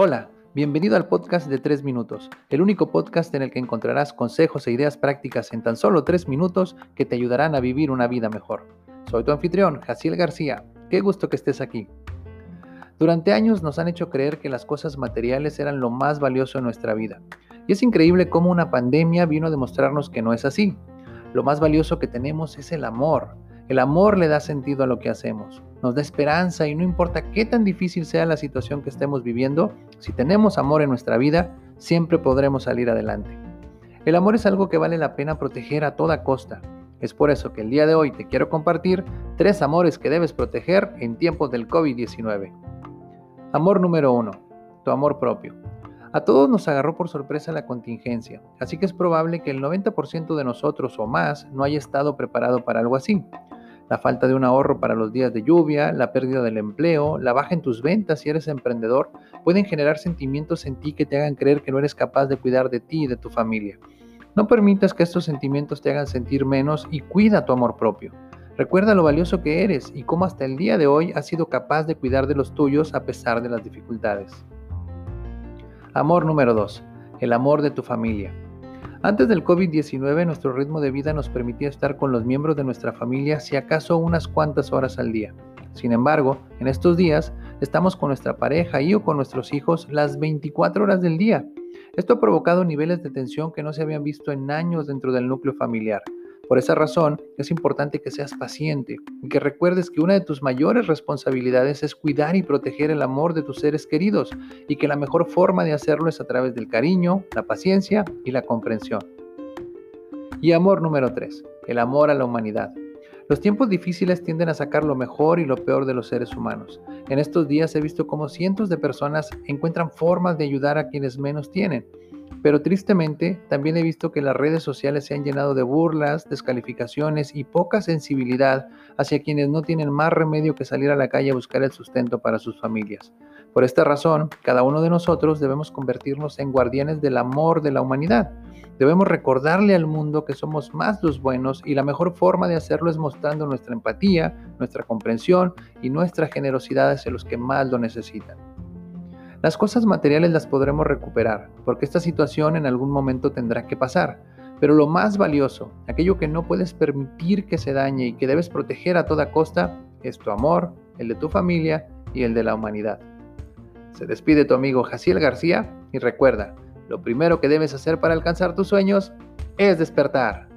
Hola, bienvenido al podcast de 3 minutos, el único podcast en el que encontrarás consejos e ideas prácticas en tan solo 3 minutos que te ayudarán a vivir una vida mejor. Soy tu anfitrión, Jaciel García. Qué gusto que estés aquí. Durante años nos han hecho creer que las cosas materiales eran lo más valioso en nuestra vida. Y es increíble cómo una pandemia vino a demostrarnos que no es así. Lo más valioso que tenemos es el amor, el amor le da sentido a lo que hacemos, nos da esperanza y no importa qué tan difícil sea la situación que estemos viviendo, si tenemos amor en nuestra vida, siempre podremos salir adelante. El amor es algo que vale la pena proteger a toda costa. Es por eso que el día de hoy te quiero compartir tres amores que debes proteger en tiempos del COVID-19. Amor número uno, tu amor propio. A todos nos agarró por sorpresa la contingencia, así que es probable que el 90% de nosotros o más no haya estado preparado para algo así la falta de un ahorro para los días de lluvia, la pérdida del empleo, la baja en tus ventas si eres emprendedor, pueden generar sentimientos en ti que te hagan creer que no eres capaz de cuidar de ti y de tu familia. No permitas que estos sentimientos te hagan sentir menos y cuida tu amor propio. Recuerda lo valioso que eres y cómo hasta el día de hoy has sido capaz de cuidar de los tuyos a pesar de las dificultades. Amor número 2. El amor de tu familia. Antes del COVID-19 nuestro ritmo de vida nos permitía estar con los miembros de nuestra familia si acaso unas cuantas horas al día. Sin embargo, en estos días estamos con nuestra pareja y o con nuestros hijos las 24 horas del día. Esto ha provocado niveles de tensión que no se habían visto en años dentro del núcleo familiar. Por esa razón, es importante que seas paciente y que recuerdes que una de tus mayores responsabilidades es cuidar y proteger el amor de tus seres queridos y que la mejor forma de hacerlo es a través del cariño, la paciencia y la comprensión. Y amor número 3, el amor a la humanidad. Los tiempos difíciles tienden a sacar lo mejor y lo peor de los seres humanos. En estos días he visto cómo cientos de personas encuentran formas de ayudar a quienes menos tienen pero tristemente también he visto que las redes sociales se han llenado de burlas, descalificaciones y poca sensibilidad hacia quienes no tienen más remedio que salir a la calle a buscar el sustento para sus familias. Por esta razón, cada uno de nosotros debemos convertirnos en guardianes del amor de la humanidad. Debemos recordarle al mundo que somos más los buenos y la mejor forma de hacerlo es mostrando nuestra empatía, nuestra comprensión y nuestra generosidad hacia los que más lo necesitan. Las cosas materiales las podremos recuperar, porque esta situación en algún momento tendrá que pasar. Pero lo más valioso, aquello que no puedes permitir que se dañe y que debes proteger a toda costa, es tu amor, el de tu familia y el de la humanidad. Se despide tu amigo Jaciel García y recuerda, lo primero que debes hacer para alcanzar tus sueños es despertar.